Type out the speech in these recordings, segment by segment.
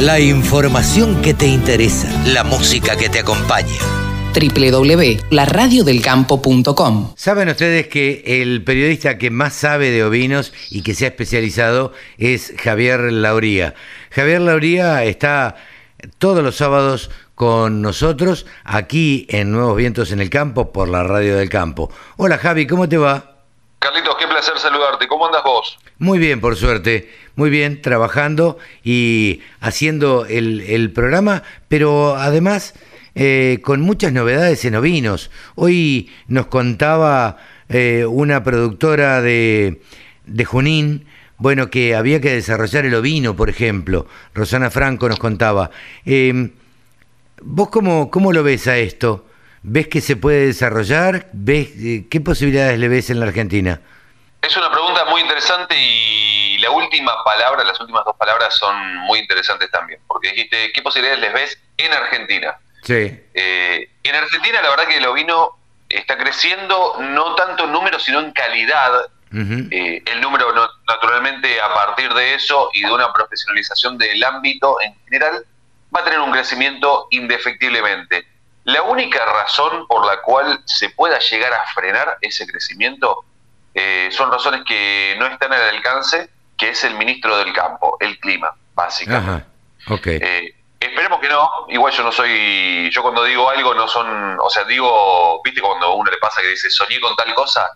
La información que te interesa, la música que te acompaña www.laradiodelcampo.com. Saben ustedes que el periodista que más sabe de ovinos y que se ha especializado es Javier Lauría. Javier Lauría está todos los sábados con nosotros aquí en Nuevos Vientos en el Campo por la Radio del Campo. Hola Javi, ¿cómo te va? Carlitos, qué placer saludarte. ¿Cómo andas vos? Muy bien, por suerte. Muy bien, trabajando y haciendo el, programa, pero además eh, con muchas novedades en ovinos. Hoy nos contaba eh, una productora de, de Junín, bueno, que había que desarrollar el ovino, por ejemplo. Rosana Franco nos contaba. Em, ¿Vos cómo, cómo lo ves a esto? ¿Ves que se puede desarrollar? ¿Ves, eh, ¿Qué posibilidades le ves en la Argentina? Es una pregunta muy interesante y la última palabra, las últimas dos palabras son muy interesantes también, porque dijiste, ¿qué posibilidades les ves en Argentina? Sí. Eh, en Argentina la verdad que el ovino está creciendo no tanto en número, sino en calidad. Eh, el número naturalmente a partir de eso y de una profesionalización del ámbito en general va a tener un crecimiento indefectiblemente. La única razón por la cual se pueda llegar a frenar ese crecimiento eh, son razones que no están al alcance, que es el ministro del campo, el clima, básicamente. Eh, esperemos que no, igual yo no soy, yo cuando digo algo no son, o sea, digo, viste cuando a uno le pasa que dice soñé con tal cosa,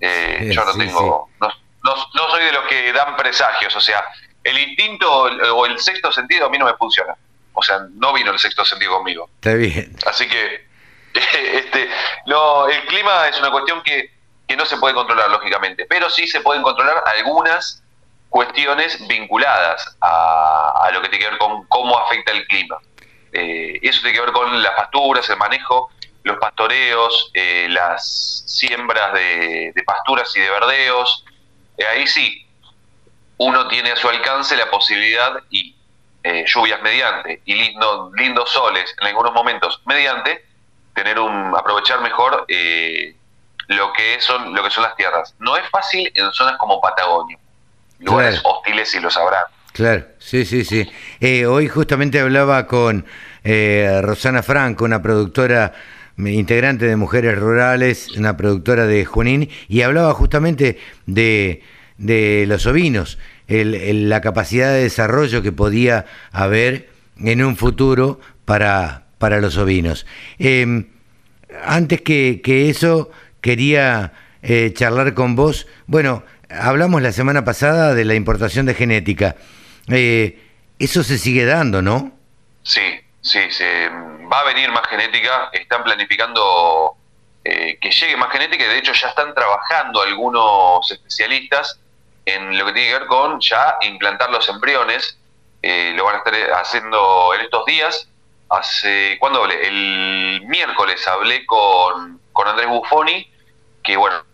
eh, yo no tengo, No, no, soy de los que dan presagios, o sea, el instinto o el sexto sentido a mí no me funciona. O sea, no vino el sexto sentido conmigo. Está bien. Así que este, no, el clima es una cuestión que, que no se puede controlar, lógicamente, pero sí se pueden controlar algunas cuestiones vinculadas a, lo que tiene que ver con cómo afecta el clima. Eh, eso tiene que ver con las pasturas, el manejo, los pastoreos, eh, las siembras de, pasturas y de verdeos. Eh, ahí sí, uno tiene a su alcance la posibilidad y lluvias mediante y lindo, lindos soles en algunos momentos mediante tener un aprovechar mejor lo que son lo que son las tierras. No es fácil en zonas como Patagonia lugares hostiles y lo sabrán. Claro, sí, sí, sí. Eh, hoy justamente hablaba con eh, Rosana Franco, una productora integrante de Mujeres Rurales, una productora de Junín, y hablaba justamente de, de los ovinos, la capacidad de desarrollo que podía haber en un futuro para, para los ovinos. Em, antes que, que, eso, quería eh, charlar con vos. Bueno, hablamos la semana pasada de la importación de genética. Eh, eso se sigue dando, ¿no? Sí, sí, se, va a venir más genética. Están planificando eh, que llegue más genética. De hecho, ya están trabajando algunos especialistas en lo que tiene que ver con ya implantar los embriones. Eh, lo van a estar haciendo en estos días. Hace, ¿Cuándo hablé? El miércoles hablé con, con Andrés Buffoni, que bueno,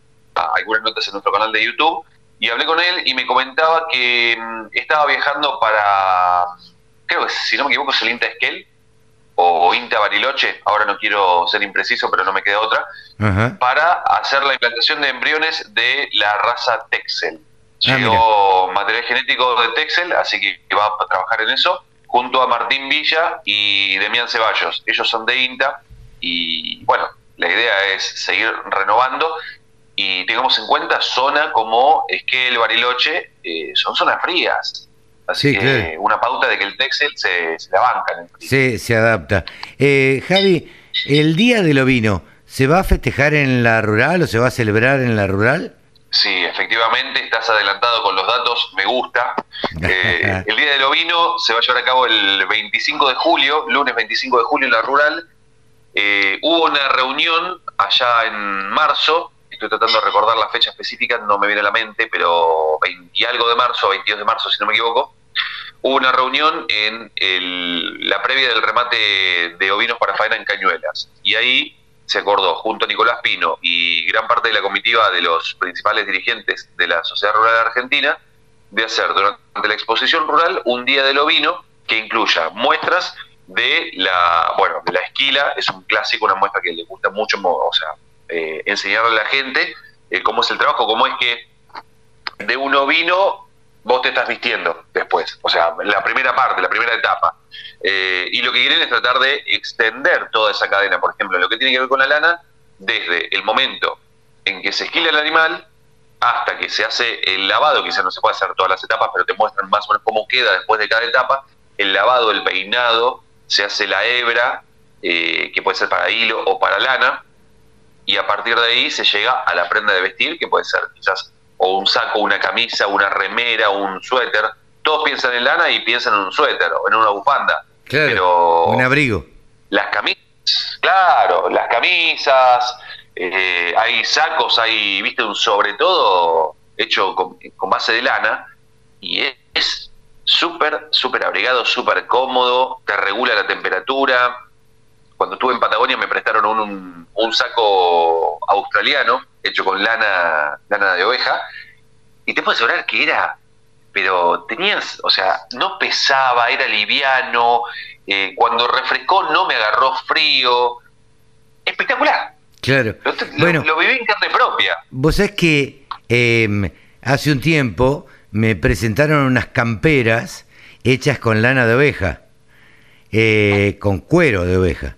algunas notas en nuestro canal de YouTube y hablé con él y me comentaba que mm, estaba viajando para, creo que si no me equivoco es el INTA Esquel o INTA Bariloche, ahora no quiero ser impreciso, pero no me queda otra, para hacer la implantación de embriones de la raza Texel. Ah, Llegó material genético de Texel, así que va a trabajar en eso, junto a Martín Villa y Demián Ceballos. Ellos son de INTA y bueno, la idea es seguir renovando y tengamos en cuenta zona como Esquel, Bariloche, eh, son zonas frías. Así que una pauta de que el Texel se, se la banca en el frío. Sí, se adapta. Eh, Javi, el Día del Ovino, ¿se va a festejar en la rural o se va a celebrar en la rural? Sí, efectivamente, estás adelantado con los datos, me gusta. Eh, el Día del Ovino se va a llevar a cabo el 25 de julio, lunes 25 de julio en la rural. hubo una reunión allá en marzo estoy tratando de recordar la fecha específica, no me viene a la mente, pero 20 y algo de marzo, 22 de marzo si no me equivoco, hubo una reunión en la previa del remate de ovinos para faena en Cañuelas. Y ahí se acordó, junto a Nicolás Pino y gran parte de la comitiva de los principales dirigentes de la Sociedad Rural Argentina, de hacer durante la exposición rural un día del ovino que incluya muestras de la, bueno, de la esquila, es un clásico, una muestra que le gusta mucho, o sea, eh, enseñarle a la gente eh, cómo es el trabajo, cómo es que de un ovino vos te estás vistiendo después. O sea, la primera parte, la primera etapa. Eh, y lo que quieren es tratar de extender toda esa cadena. Por ejemplo, lo que tiene que ver con la lana, desde el momento en que se esquila el animal hasta que se hace el lavado, quizás no se puede hacer todas las etapas, pero te muestran más o menos cómo queda después de cada etapa, el lavado, el peinado, se hace la hebra, eh, que puede ser para hilo o para lana, y a partir de ahí se llega a la prenda de vestir, que puede ser quizás o un saco, una camisa, una remera, un suéter. Todos piensan en lana y piensan en un suéter o en una bufanda. Claro, pero un abrigo. Las camisas, claro, las camisas, eh, hay sacos, hay, viste, un sobre todo hecho con, base de lana y es súper, súper abrigado, súper cómodo, te regula la temperatura. Cuando estuve en Patagonia me prestaron un, un, saco australiano hecho con lana, lana de oveja y te puedo asegurar que era, pero tenías, o sea, no pesaba, era liviano, eh, cuando refrescó no me agarró frío, espectacular. Claro. Lo, bueno, lo viví en carne propia. Vos sabés que eh, hace un tiempo me presentaron unas camperas hechas con lana de oveja, eh, con cuero de oveja.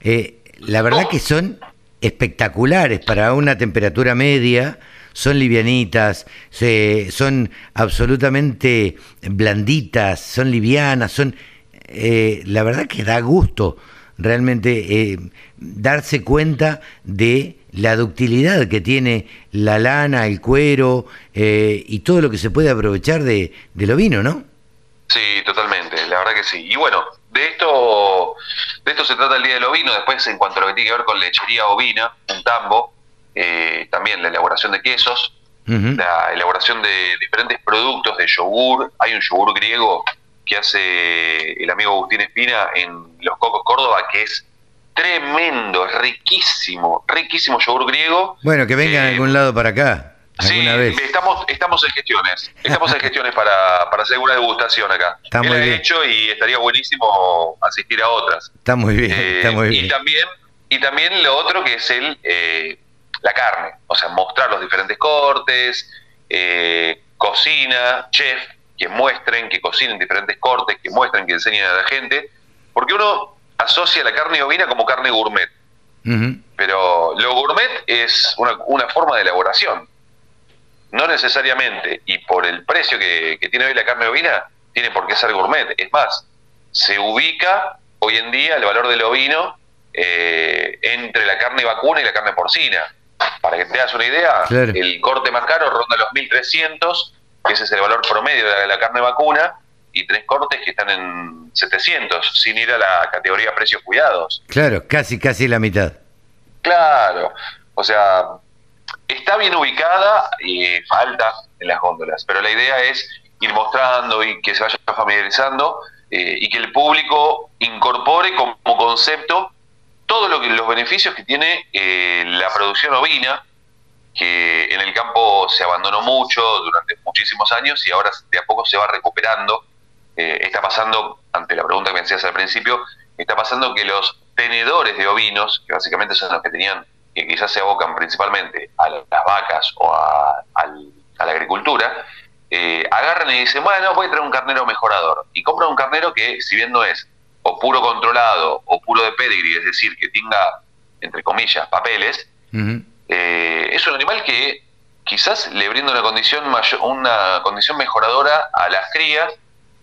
Eh, la verdad que son espectaculares para una temperatura media, son livianitas, se- son absolutamente blanditas, son livianas, son... eh, la verdad que da gusto realmente eh, darse cuenta de la ductilidad que tiene la lana, el cuero eh, y todo lo que se puede aprovechar de, del ovino, ¿no? Sí, totalmente, la verdad que sí. Y bueno, de esto, de esto se trata el Día del Ovino. Después, en cuanto a lo que tiene que ver con lechería ovina, un tambo, eh, también la elaboración de quesos, la elaboración de diferentes productos de yogur. Hay un yogur griego que hace el amigo Agustín Espina en Los Cocos Córdoba, que es tremendo, es riquísimo, riquísimo yogur griego. Bueno, que vengan a Eh, algún lado para acá, Sí, vez. estamos, estamos en gestiones. Estamos en gestiones para, para hacer una degustación acá. Está muy bien. hecho y estaría buenísimo asistir a otras. Está muy bien, Eh, está muy y bien. también y también lo otro que es el eh, la carne, o sea, mostrar los diferentes cortes, eh, cocina, chef, que muestren, que cocinen diferentes cortes, que muestren, que enseñen a la gente, porque uno asocia la carne ovina como carne gourmet, pero lo gourmet es una, una forma de elaboración. No necesariamente, y por el precio que, que tiene hoy la carne ovina, tiene por qué ser gourmet. Es más, se ubica hoy en día el valor del ovino eh, entre la carne vacuna y la carne porcina. Para que te das una idea, Claro. el corte más caro ronda los 1.300, que ese es el valor promedio de la, de la carne vacuna, y tres cortes que están en 700, sin ir a la categoría precios cuidados. Claro, casi, casi la mitad. Claro, o sea, está bien ubicada y falta en las góndolas, pero la idea es ir mostrando y que se vaya familiarizando eh, y que el público incorpore como concepto todo lo los beneficios que tiene eh, la producción ovina, que en el campo se abandonó mucho durante muchísimos años y ahora de a poco se va recuperando. Eh, está pasando, ante la pregunta que me hacías al principio, está pasando que los tenedores de ovinos, que básicamente son los que tenían, que quizás se abocan principalmente a las vacas o a, la agricultura, eh, agarran y dicen, bueno, voy a traer un carnero mejorador. Y compran un carnero que, si bien no es o puro controlado o puro de pedigree, es decir, que tenga, entre comillas, papeles, eh, es un animal que quizás le brinda una condición mayor, una condición mejoradora a las crías,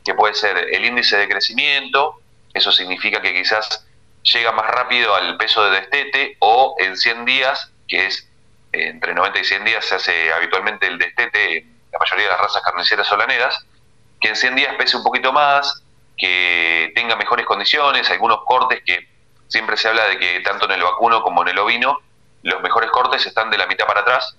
que puede ser el índice de crecimiento, eso significa que quizás llega más rápido al peso de destete, o en 100 días, que es eh, entre 90 y 100 días se hace habitualmente el destete en la mayoría de las razas carniceras solaneras, que en 100 días pese un poquito más, que tenga mejores condiciones, algunos cortes que siempre se habla de que tanto en el vacuno como en el ovino, los mejores cortes están de la mitad para atrás,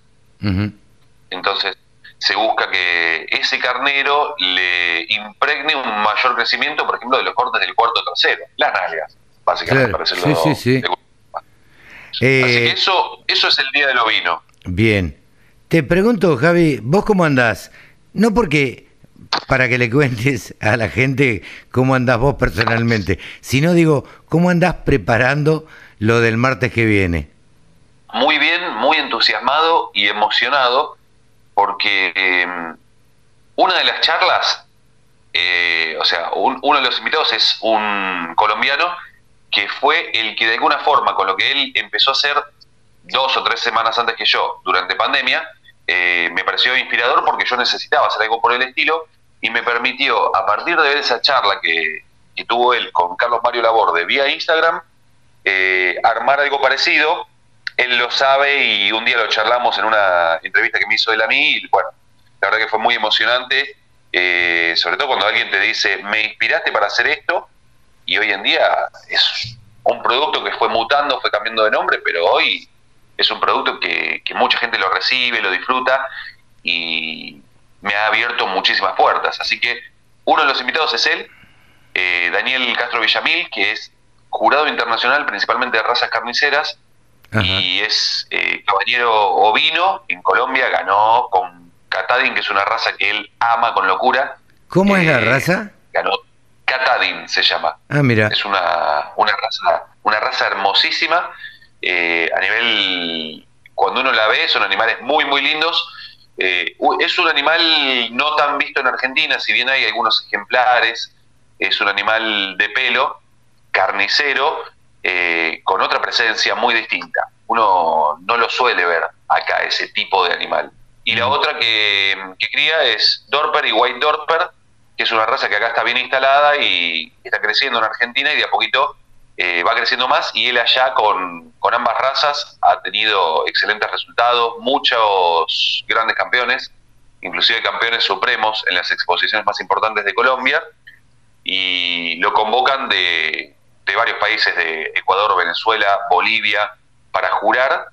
entonces se busca que ese carnero le impregne un mayor crecimiento, por ejemplo, de los cortes del cuarto trasero, las nalgas, básicamente, Claro, para sí, decirlo sí, sí. de- Eh, Así que eso, eso es el día del ovino. Bien. Te pregunto, Javi, ¿vos cómo andás? No porque para que le cuentes a la gente cómo andás vos personalmente, sino digo, ¿cómo andás preparando lo del martes que viene? muy bien, muy entusiasmado y emocionado porque eh, una de las charlas eh, o sea, uno de los invitados es un colombiano que fue el que de alguna forma, con lo que él empezó a hacer dos o tres semanas antes que yo, durante pandemia, eh, me pareció inspirador porque yo necesitaba hacer algo por el estilo y me permitió, a partir de ver esa charla que, tuvo él con Carlos Mario Laborde vía Instagram, eh, armar algo parecido. Él lo sabe y un día lo charlamos en una entrevista que me hizo él a mí y bueno, la verdad que fue muy emocionante, eh, sobre todo cuando alguien te dice, me inspiraste para hacer esto y hoy en día es un producto que fue mutando, fue cambiando de nombre, pero hoy es un producto que, mucha gente lo recibe, lo disfruta y me ha abierto muchísimas puertas. Así que uno de los invitados es él, eh, Daniel Castro Villamil, que es jurado internacional principalmente de razas carniceras y es eh, caballero ovino. En Colombia ganó con Catadin, que es una raza que él ama con locura. ¿Cómo es la eh, raza? Ganó Catadin se llama. Ah, mira. Es una, una raza una raza hermosísima eh, a nivel, cuando uno la ve, son animales muy, muy lindos. Eh, es un animal no tan visto en Argentina, si bien hay algunos ejemplares, es un animal de pelo, carnicero, eh, con otra presencia muy distinta. Uno no lo suele ver acá, ese tipo de animal. Y la mm. otra que, que cría es Dorper y White Dorper, que es una raza que acá está bien instalada y está creciendo en Argentina y de a poquito eh, va creciendo más. Y él allá con, ambas razas ha tenido excelentes resultados, muchos grandes campeones, inclusive campeones supremos en las exposiciones más importantes de Colombia. Y lo convocan de, varios países de Ecuador, Venezuela, Bolivia para jurar.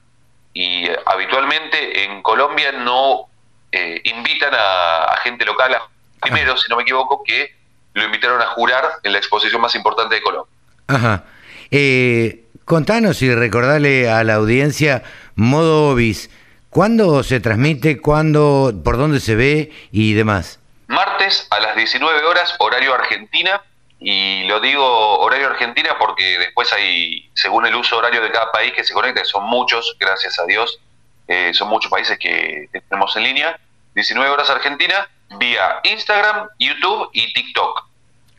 Y habitualmente en Colombia no eh, invitan a, gente local, primero, si no me equivoco, que lo invitaron a jurar en la exposición más importante de Colombia. Ajá. Eh, contanos y recordale a la audiencia modo Obis. ¿Cuándo se transmite? ¿Cuándo? ¿Por dónde se ve? Y demás. Martes a las 19 horas, horario Argentina. Y lo digo horario Argentina porque después hay, según el uso horario de cada país que se conecta, son muchos, gracias a Dios, eh, son muchos países que tenemos en línea. 19 horas Argentina, vía Instagram, YouTube y TikTok.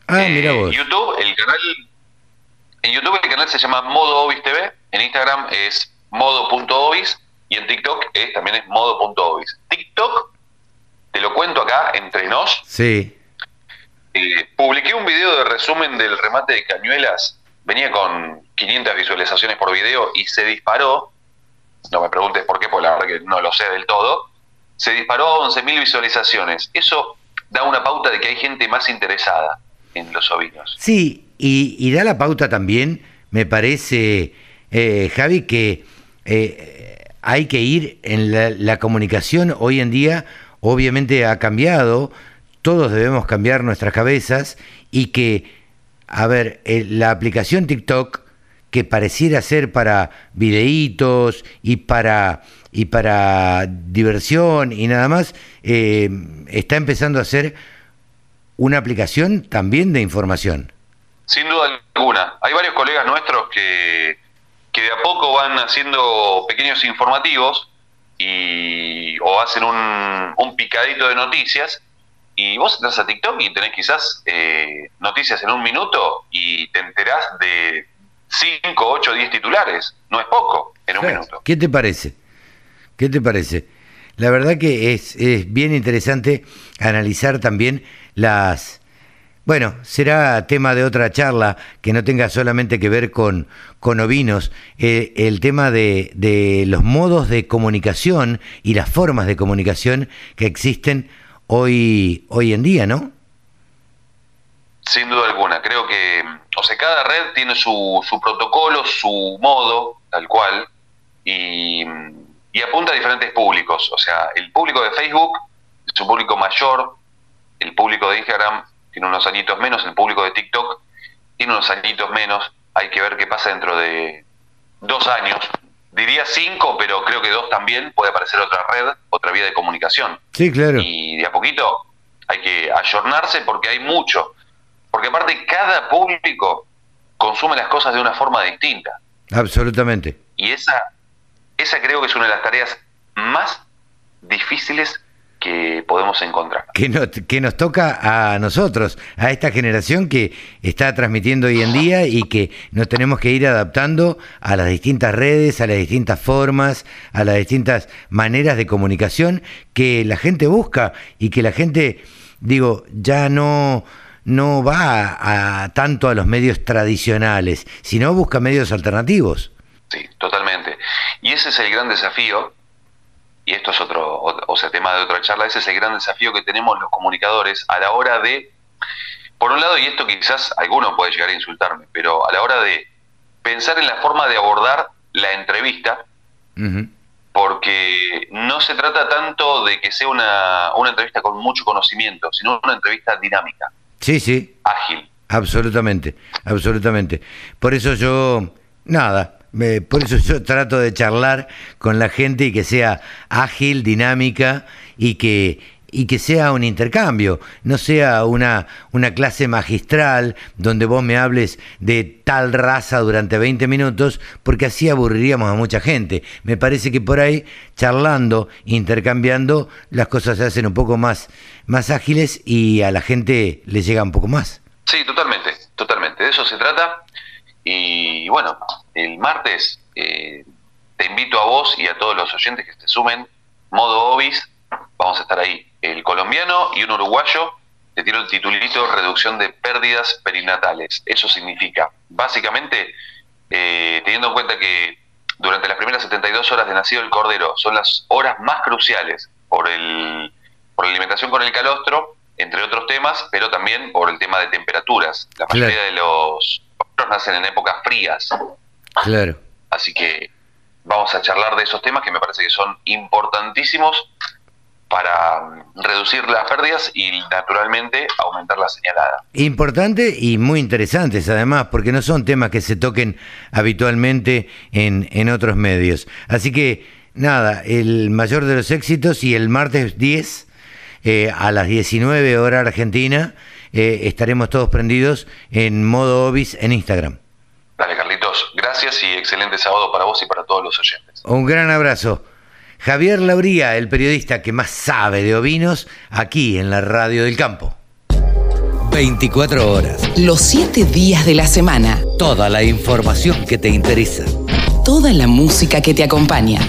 Ah, mira eh, vos. YouTube, el canal en YouTube el canal se llama Modo Obis TV, en Instagram es modo.obis y en TikTok es, también es modo.obis. TikTok, te lo cuento acá entre nos. Sí. Eh, publiqué un video de resumen del remate de cañuelas, venía con 500 visualizaciones por video y se disparó, no me preguntes por qué, porque la verdad que no lo sé del todo, se disparó a 11.000 visualizaciones. Eso da una pauta de que hay gente más interesada en los ovinos. Sí, y, da la pauta también, me parece, eh, Javi, que eh, hay que ir en la, comunicación hoy en día, obviamente ha cambiado, todos debemos cambiar nuestras cabezas y que, a ver, eh, la aplicación TikTok, que pareciera ser para videitos y para y para diversión y nada más, está empezando a ser una aplicación también de información. Sin duda alguna. Hay varios colegas nuestros que, que de a poco van haciendo pequeños informativos y, o hacen un, un picadito de noticias y vos entras a TikTok y tenés quizás eh, noticias en un minuto y te enterás de 5, 8, 10 titulares. No es poco en un minuto. ¿Qué te parece? ¿Qué te parece? La verdad que es, es bien interesante analizar también las, bueno, será tema de otra charla que no tenga solamente que ver con, con ovinos, eh, el tema de, de, los modos de comunicación y las formas de comunicación que existen hoy, hoy en día, ¿no? Sin duda alguna, creo que, o sea, cada red tiene su, su protocolo, su modo, tal cual, y, y apunta a diferentes públicos, o sea, el público de Facebook es un público mayor, el público de Instagram tiene unos añitos menos, el público de TikTok tiene unos añitos menos, hay que ver qué pasa dentro de dos años. Diría cinco, pero creo que dos también puede aparecer otra red, otra vía de comunicación. Sí, claro. Y de a poquito hay que ayornarse porque hay mucho. Porque aparte cada público consume las cosas de una forma distinta. Absolutamente. Y esa, esa creo que es una de las tareas más difíciles que podemos encontrar. Que, que nos toca a nosotros, a esta generación que está transmitiendo hoy en día y que nos tenemos que ir adaptando a las distintas redes, a las distintas formas, a las distintas maneras de comunicación que la gente busca y que la gente, digo, ya no no va a, tanto a los medios tradicionales, sino busca medios alternativos. Sí, totalmente. Y ese es el gran desafío y esto es otro, o, sea, tema de otra charla, ese es el gran desafío que tenemos los comunicadores a la hora de, por un lado, y esto quizás alguno puede llegar a insultarme, pero a la hora de pensar en la forma de abordar la entrevista, porque no se trata tanto de que sea una, una entrevista con mucho conocimiento, sino una entrevista dinámica. Sí, sí. Ágil. Absolutamente, absolutamente. Por eso yo, nada, por eso yo trato de charlar con la gente y que sea ágil, dinámica y que, y que sea un intercambio, no sea una, una clase magistral donde vos me hables de tal raza durante 20 minutos, porque así aburriríamos a mucha gente. Me parece que por ahí, charlando, intercambiando, las cosas se hacen un poco más, más ágiles y a la gente le llega un poco más. Sí, totalmente, totalmente. De eso se trata. Y bueno, el martes eh, te invito a vos y a todos los oyentes que se sumen, modo Obis, vamos a estar ahí. El colombiano y un uruguayo, tiro el titulito reducción de pérdidas perinatales. Eso significa, básicamente, eh, teniendo en cuenta que durante las primeras 72 horas de nacido el cordero son las horas más cruciales por, el, por la alimentación con el calostro, entre otros temas, pero también por el tema de temperaturas. La mayoría de los nacen en épocas frías. Claro. Así que vamos a charlar de esos temas que me parece que son importantísimos para reducir las pérdidas y naturalmente aumentar la señalada. Importante y muy interesantes además, porque no son temas que se toquen habitualmente en, en otros medios. Así que nada, el mayor de los éxitos y el martes 10 eh, a las 19 hora argentina eh, estaremos todos prendidos en modo Obis en Instagram. Dale, Carlitos. Gracias y excelente sábado para vos y para todos los oyentes. Un gran abrazo. Javier Lauría, el periodista que más sabe de ovinos, aquí en la Radio del Campo. 24 horas. Los 7 días de la semana. Toda la información que te interesa. Toda la música que te acompaña.